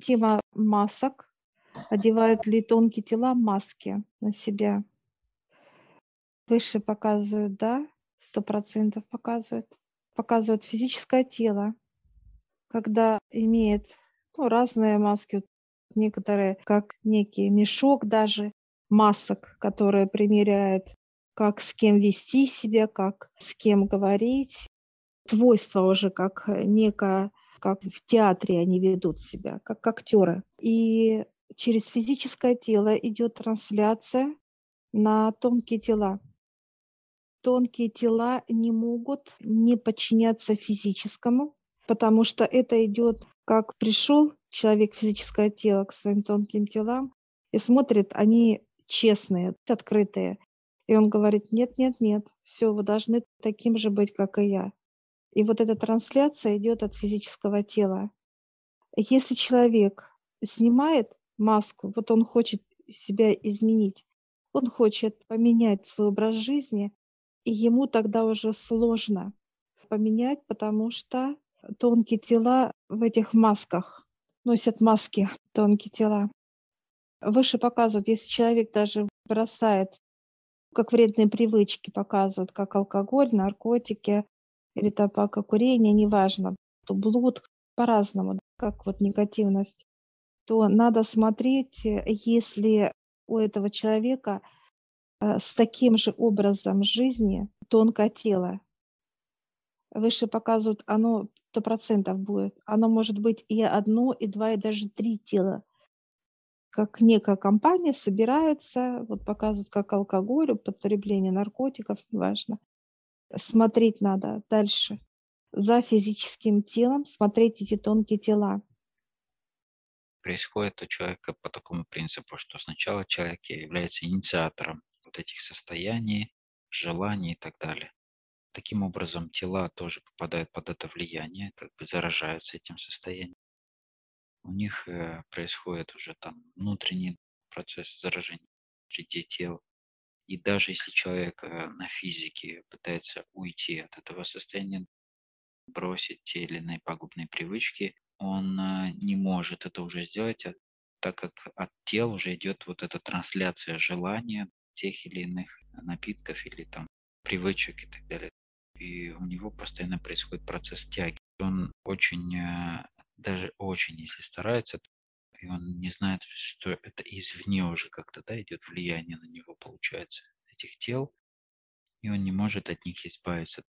Тема масок. Одевают ли тонкие тела маски на себя? Выше показывают, да, сто процентов показывают. Показывают физическое тело, когда имеет ну, разные маски, некоторые как некий мешок даже масок, которые примеряют, как с кем вести себя, как с кем говорить. Свойства уже как некое, как в театре они ведут себя, как актеры. И через физическое тело идет трансляция на тонкие тела. Тонкие тела не могут не подчиняться физическому, потому что это идет, как пришел человек физическое тело к своим тонким телам и смотрит, они честные, открытые. И он говорит, нет, нет, нет, все, вы должны таким же быть, как и я. И вот эта трансляция идет от физического тела. Если человек снимает маску, вот он хочет себя изменить, он хочет поменять свой образ жизни, и ему тогда уже сложно поменять, потому что тонкие тела в этих масках носят маски, тонкие тела. Выше показывают, если человек даже бросает, как вредные привычки показывают, как алкоголь, наркотики или табако, курение, неважно, то блуд по-разному, как вот негативность, то надо смотреть, если у этого человека э, с таким же образом жизни тонкое тело. Выше показывают, оно сто процентов будет. Оно может быть и одно, и два, и даже три тела как некая компания собирается, вот показывают, как алкоголь, употребление наркотиков, неважно. Смотреть надо дальше. За физическим телом смотреть эти тонкие тела. Происходит у человека по такому принципу, что сначала человек является инициатором вот этих состояний, желаний и так далее. Таким образом, тела тоже попадают под это влияние, как бы заражаются этим состоянием у них э, происходит уже там внутренний процесс заражения среди тел. И даже если человек э, на физике пытается уйти от этого состояния, бросить те или иные пагубные привычки, он э, не может это уже сделать, а так как от тел уже идет вот эта трансляция желания тех или иных напитков или там привычек и так далее. И у него постоянно происходит процесс тяги. Он очень даже очень, если старается, и он не знает, что это извне уже как-то, да, идет влияние на него, получается, этих тел, и он не может от них избавиться,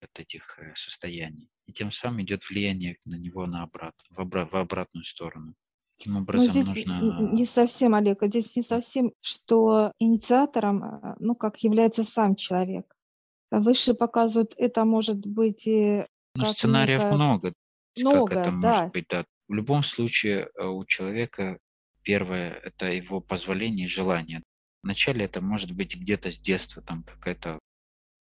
от этих э, состояний. И тем самым идет влияние на него на обрат, в, обра- в обратную сторону. Таким ну, образом, здесь нужно... не совсем, Олег, а здесь не совсем, что инициатором, э, ну, как является сам человек. Выше показывают, это может быть и ну, сценариев некая... много много, как это да. может быть, да. В любом случае э, у человека первое – это его позволение и желание. Вначале это может быть где-то с детства, там какая-то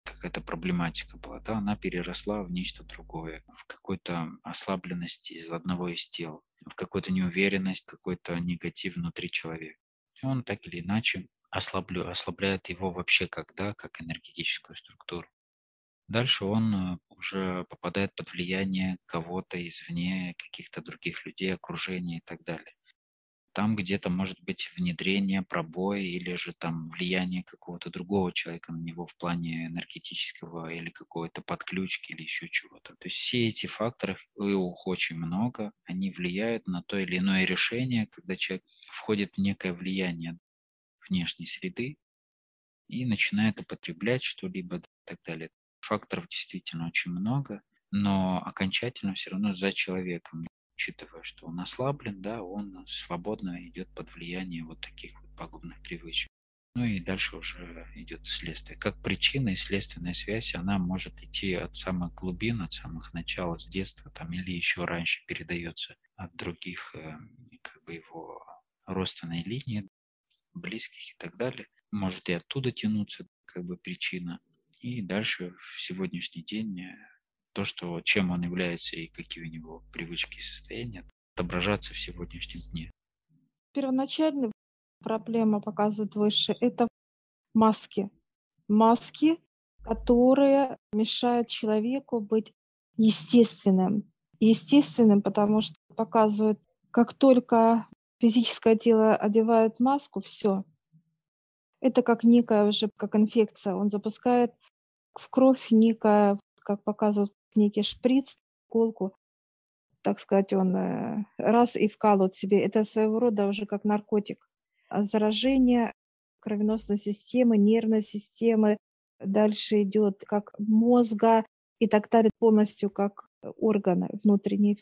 какая-то проблематика была, да, она переросла в нечто другое, в какую-то ослабленность из одного из тел, в какую-то неуверенность, какой-то негатив внутри человека. Он так или иначе ослаблю, ослабляет его вообще как, да, как энергетическую структуру. Дальше он э, уже попадает под влияние кого-то извне, каких-то других людей, окружения и так далее. Там где-то может быть внедрение, пробой или же там влияние какого-то другого человека на него в плане энергетического или какой-то подключки или еще чего-то. То есть все эти факторы, их очень много, они влияют на то или иное решение, когда человек входит в некое влияние внешней среды и начинает употреблять что-либо и так далее. Факторов действительно очень много, но окончательно все равно за человеком, учитывая, что он ослаблен, да, он свободно идет под влияние вот таких вот пагубных привычек. Ну и дальше уже идет следствие. Как причина и следственная связь, она может идти от самых глубин, от самых начал, с детства там, или еще раньше передается от других э, как бы его родственной линии, близких и так далее. Может и оттуда тянуться как бы причина. И дальше в сегодняшний день э, то, что, чем он является и какие у него привычки и состояния, отображаться в сегодняшнем дне. Первоначальная проблема, показывает выше, это маски. Маски, которые мешают человеку быть естественным. Естественным, потому что показывают как только физическое тело одевает маску, все. Это как некая уже, как инфекция. Он запускает в кровь некая, как показывают, некий шприц, колку, так сказать, он э, раз и вкалывает себе. Это своего рода уже как наркотик. А заражение кровеносной системы, нервной системы, дальше идет как мозга и так далее, полностью как органы внутренние.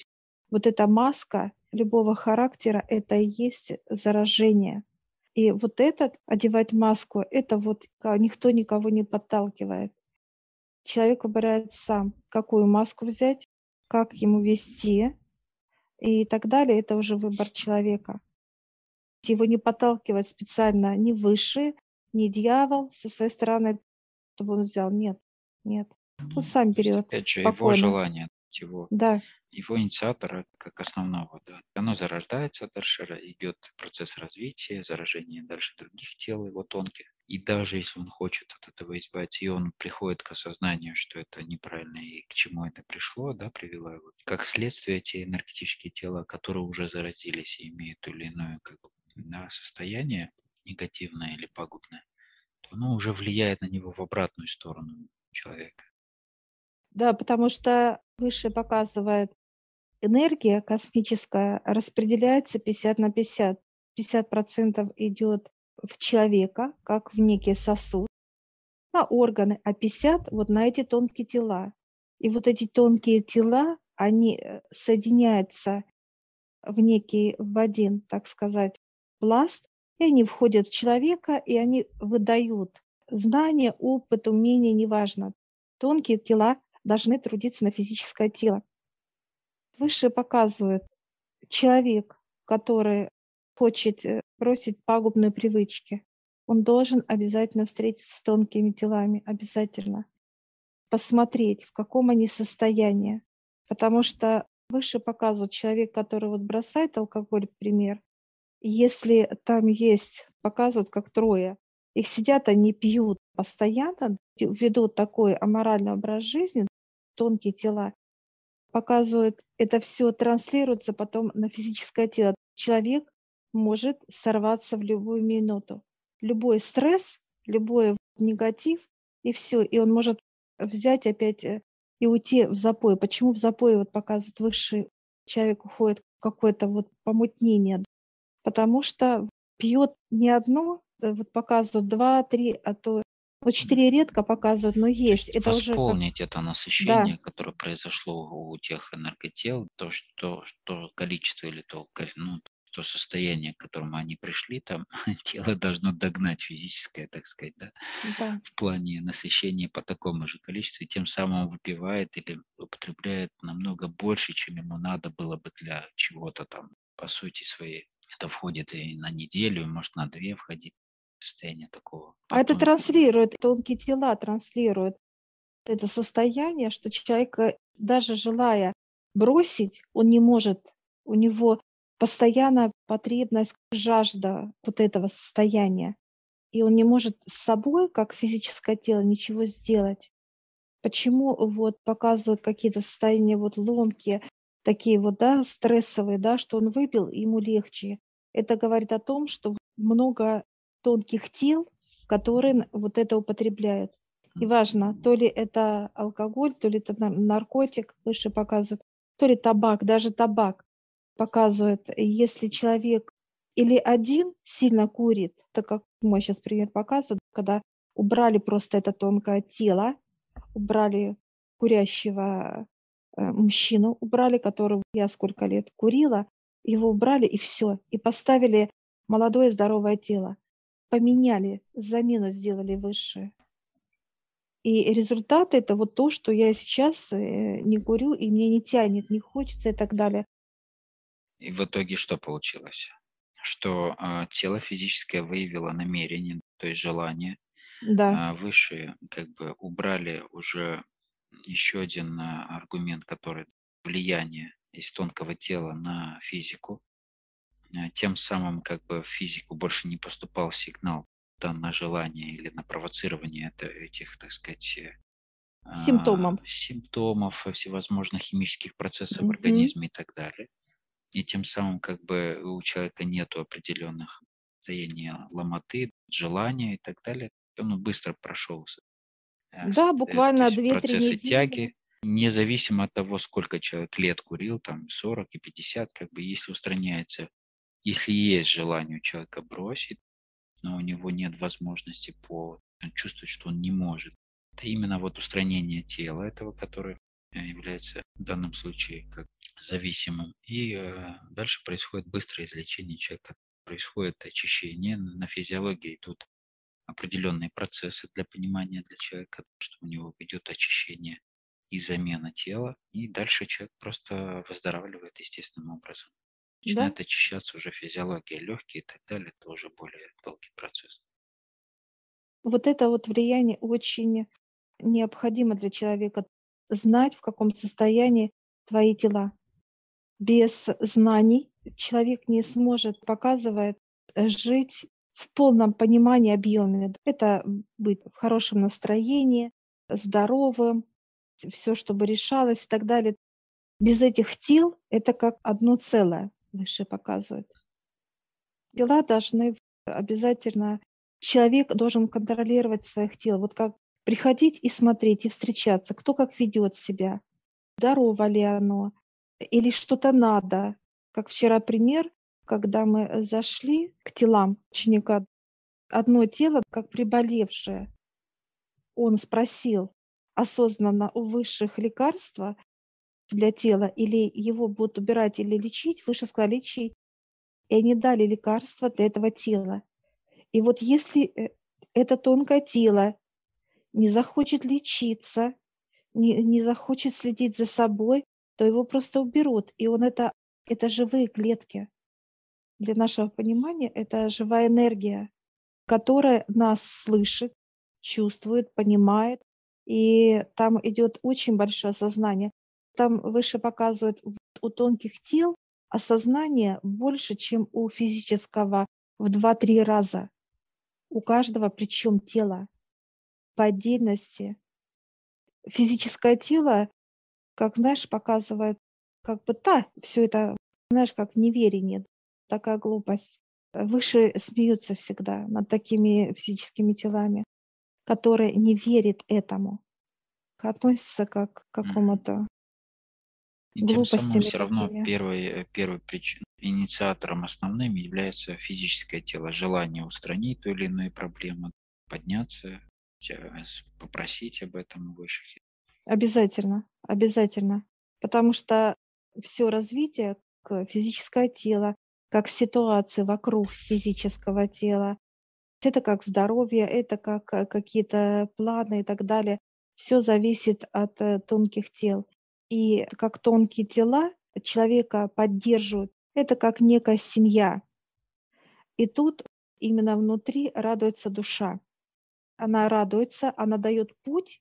Вот эта маска любого характера, это и есть заражение. И вот этот, одевать маску, это вот никто никого не подталкивает. Человек выбирает сам, какую маску взять, как ему вести и так далее. Это уже выбор человека. Его не подталкивает специально ни выше, ни дьявол со своей стороны, чтобы он взял. Нет, нет. Он сам берет. Опять же, его желание, его да его инициатора как основного. Да. Оно зарождается, дальше идет процесс развития, заражения дальше других тел его тонких. И даже если он хочет от этого избавиться, и он приходит к осознанию, что это неправильно и к чему это пришло, да, привело его, как следствие эти энергетические тела, которые уже заразились и имеют то или иное как да, состояние негативное или пагубное, то оно уже влияет на него в обратную сторону человека. Да, потому что выше показывает энергия космическая распределяется 50 на 50. 50% идет в человека, как в некий сосуд, на органы, а 50 вот на эти тонкие тела. И вот эти тонкие тела, они э, соединяются в некий, в один, так сказать, пласт, и они входят в человека, и они выдают знания, опыт, умения, неважно. Тонкие тела должны трудиться на физическое тело. Выше показывают человек, который хочет э, бросить пагубные привычки, он должен обязательно встретиться с тонкими телами, обязательно. Посмотреть, в каком они состоянии. Потому что выше показывают человек, который вот бросает алкоголь, пример, если там есть, показывают как трое, их сидят, они пьют постоянно, ведут такой аморальный образ жизни, тонкие тела, показывают, это все транслируется потом на физическое тело. Человек может сорваться в любую минуту. Любой стресс, любой негатив, и все. И он может взять опять э, и уйти в запой. Почему в запой вот показывают высший человек уходит в какое-то вот помутнение? Потому что пьет не одно, э, вот показывают два, три, а то вот четыре редко показывают, но есть. Это Восполнить уже как... это насыщение, да. которое произошло у тех энерготел, то, что, что количество или то, ну, то состояние, к которому они пришли, там тело должно догнать физическое, так сказать, да, да. в плане насыщения по такому же количеству, и тем самым выпивает или употребляет намного больше, чем ему надо было бы для чего-то там, по сути своей. Это входит и на неделю, может на две входить состояние такого. А это транслирует, тонкие тела транслируют это состояние, что человек, э, даже желая бросить, он не может, у него постоянно потребность, жажда вот этого состояния. И он не может с собой, как физическое тело, ничего сделать. Почему вот показывают какие-то состояния вот ломкие, такие вот, да, стрессовые, да, что он выпил, ему легче. Это говорит о том, что много тонких тел, которые вот это употребляют. И важно, то ли это алкоголь, то ли это наркотик, выше показывают, то ли табак, даже табак показывает, если человек или один сильно курит, так как мой сейчас пример показывает, когда убрали просто это тонкое тело, убрали курящего э, мужчину, убрали, который я сколько лет курила, его убрали и все, и поставили молодое здоровое тело поменяли, замену сделали высшее. И результат это вот то, что я сейчас э, не курю, и мне не тянет, не хочется и так далее. И в итоге что получилось? Что э, тело физическое выявило намерение, то есть желание. Да. Э, высшие как бы убрали уже еще один э, аргумент, который влияние из тонкого тела на физику. Э, тем самым как бы в физику больше не поступал сигнал да, на желание или на провоцирование это, этих, так сказать, э, симптомов, симптомов всевозможных химических процессов mm-hmm. в организме и так далее. И тем самым как бы у человека нет определенных состояний ломоты, желания и так далее. Он быстро прошел э, да, буквально 2-3 процессы недели. тяги, независимо от того, сколько человек лет курил, там 40 и 50, как бы если устраняется, если есть желание у человека бросить, но у него нет возможности по он чувствует, что он не может. Это именно вот устранение тела этого, которое э, является в данном случае как зависимым. И э, дальше происходит быстрое излечение человека, происходит очищение. На физиологии идут определенные процессы для понимания для человека, что у него идет очищение и замена тела, и дальше человек просто выздоравливает естественным образом. Начинает да? очищаться уже физиология, легкие и так далее, это уже более долгий процесс. Вот это вот влияние очень необходимо для человека знать, в каком состоянии твои тела. Без знаний человек не сможет, показывает, жить в полном понимании, объеме. Это быть в хорошем настроении, здоровым, все, чтобы решалось и так далее. Без этих тел это как одно целое, выше показывает. Дела должны обязательно, человек должен контролировать своих тел. Вот как приходить и смотреть, и встречаться, кто как ведет себя, здорово ли оно, или что-то надо. Как вчера пример, когда мы зашли к телам ученика, одно тело как приболевшее. Он спросил, осознанно у высших лекарства для тела, или его будут убирать или лечить, выше сказали лечить. И они дали лекарства для этого тела. И вот если э, это тонкое тело не захочет лечиться, не, не захочет следить за собой, то его просто уберут. И он это, это живые клетки. Для нашего понимания это живая энергия, которая нас слышит, чувствует, понимает, и там идет очень большое осознание. Там выше показывают у тонких тел осознание больше, чем у физического в 2-3 раза. У каждого причем тело по отдельности. Физическое тело, как знаешь, показывает, как бы, да, все это, знаешь, как неверие, такая глупость. Выше смеются всегда над такими физическими телами который не верит этому, относится как к какому-то и тем самым все равно первой, э, первой причиной, инициатором основным является физическое тело, желание устранить ту или иную проблему, подняться, попросить об этом у высших. Обязательно, обязательно. Потому что все развитие физическое тело, как ситуации вокруг физического тела, это как здоровье, это как э, какие-то планы и так далее. Все зависит от э, тонких тел. И как тонкие тела человека поддерживают, это как некая семья. И тут именно внутри радуется душа. Она радуется, она дает путь,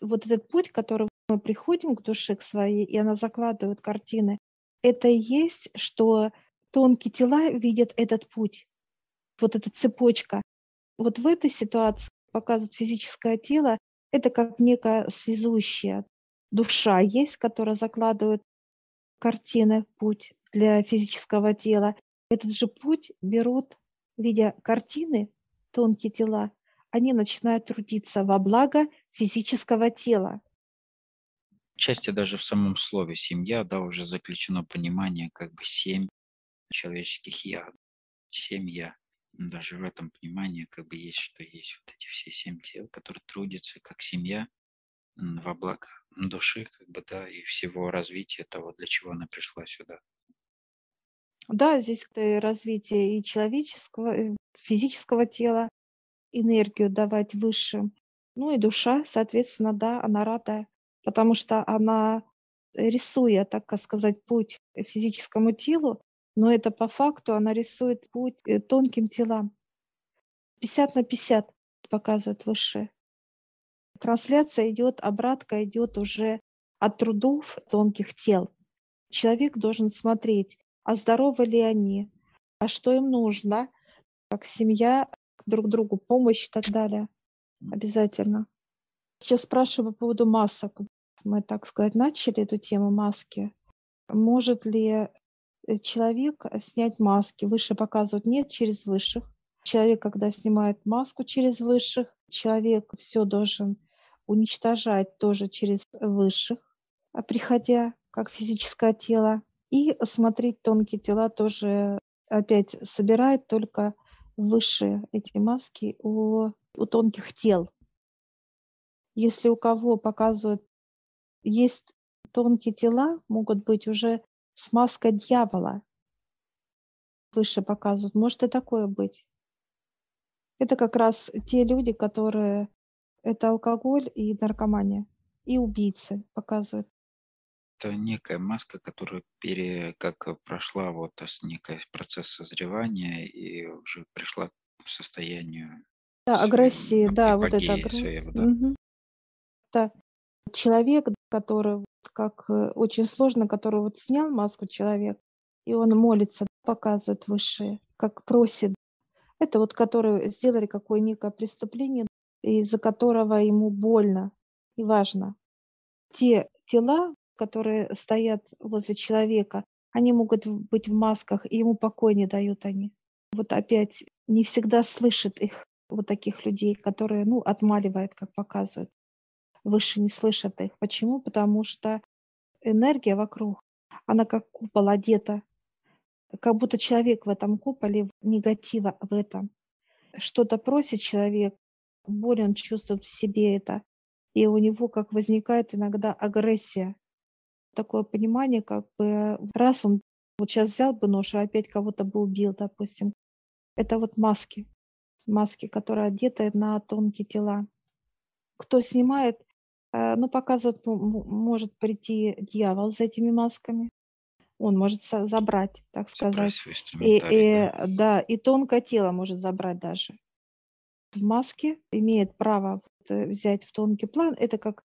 вот этот путь, который мы приходим к душе, к своей, и она закладывает картины, это и есть, что тонкие тела видят этот путь вот эта цепочка. Вот в этой ситуации показывает физическое тело, это как некая связующая душа есть, которая закладывает картины, путь для физического тела. Этот же путь берут, видя картины, тонкие тела, они начинают трудиться во благо физического тела. Части даже в самом слове «семья» да, уже заключено понимание как бы семь человеческих «я», семья даже в этом понимании как бы есть, что есть вот эти все семь тел, которые трудятся как семья во благо души, как бы, да, и всего развития того, для чего она пришла сюда. Да, здесь развитие и человеческого, и физического тела, энергию давать выше. Ну и душа, соответственно, да, она рада, потому что она, рисуя, так сказать, путь физическому телу, но это по факту она рисует путь э, тонким телам. 50 на 50 показывает выше. Трансляция идет, обратка идет уже от трудов тонких тел. Человек должен смотреть, а здоровы ли они, а что им нужно, как семья, друг другу помощь и так далее. Обязательно. Сейчас спрашиваю по поводу масок. Мы, так сказать, начали эту тему маски. Может ли э, человек э, снять маски. Выше показывают нет через высших. Человек, когда снимает маску через высших, человек все должен уничтожать тоже через высших, а приходя как физическое тело. И смотреть тонкие тела тоже опять собирает только высшие эти маски у, у тонких тел. Если у кого показывают, есть тонкие тела, могут быть уже с маской дьявола. Выше показывают. Может и такое быть. Это как раз те люди, которые... Это алкоголь и наркомания. И убийцы показывают. Это некая маска, которая пере, как прошла вот некий процесс созревания и уже пришла к состоянию да, агрессии, да, вот это агрессия. Своего, да. Угу. да. Человек, который как э, очень сложно, который вот снял маску человек, и он молится, показывает высшие, как просит. Это вот которые сделали какое некое преступление, из-за которого ему больно и важно. Те тела, которые стоят возле человека, они могут быть в масках, и ему покой не дают они. Вот опять не всегда слышит их, вот таких людей, которые, ну, отмаливает, как показывают. Выше не слышат их. Почему? Потому что энергия вокруг, она как купол одета, как будто человек в этом куполе, негатива в этом. Что-то просит человек, боль он чувствует в себе это, и у него как возникает иногда агрессия такое понимание, как бы раз он вот сейчас взял бы нож и опять кого-то бы убил, допустим. Это вот маски, маски, которые одеты на тонкие тела. Кто снимает, э, ну, показывает, может прийти дьявол за этими масками. Он может забрать, так сказать. И, и, да. да, и тонкое тело может забрать даже. В маске имеет право э, взять в тонкий план. Это как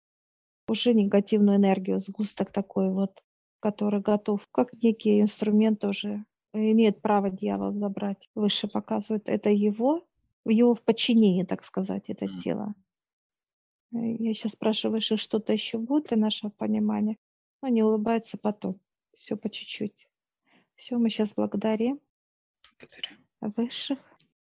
уже негативную энергию, сгусток такой вот, который готов, как некий инструмент уже имеет право дьявол забрать. Выше показывает, это его, его в подчинении, так сказать, это mm. тело. Э, я сейчас спрашиваю, выше что-то еще будет для нашего понимания? Но не улыбается потом. Все по чуть-чуть. Все, мы сейчас благодарим. Благодарим. Высших.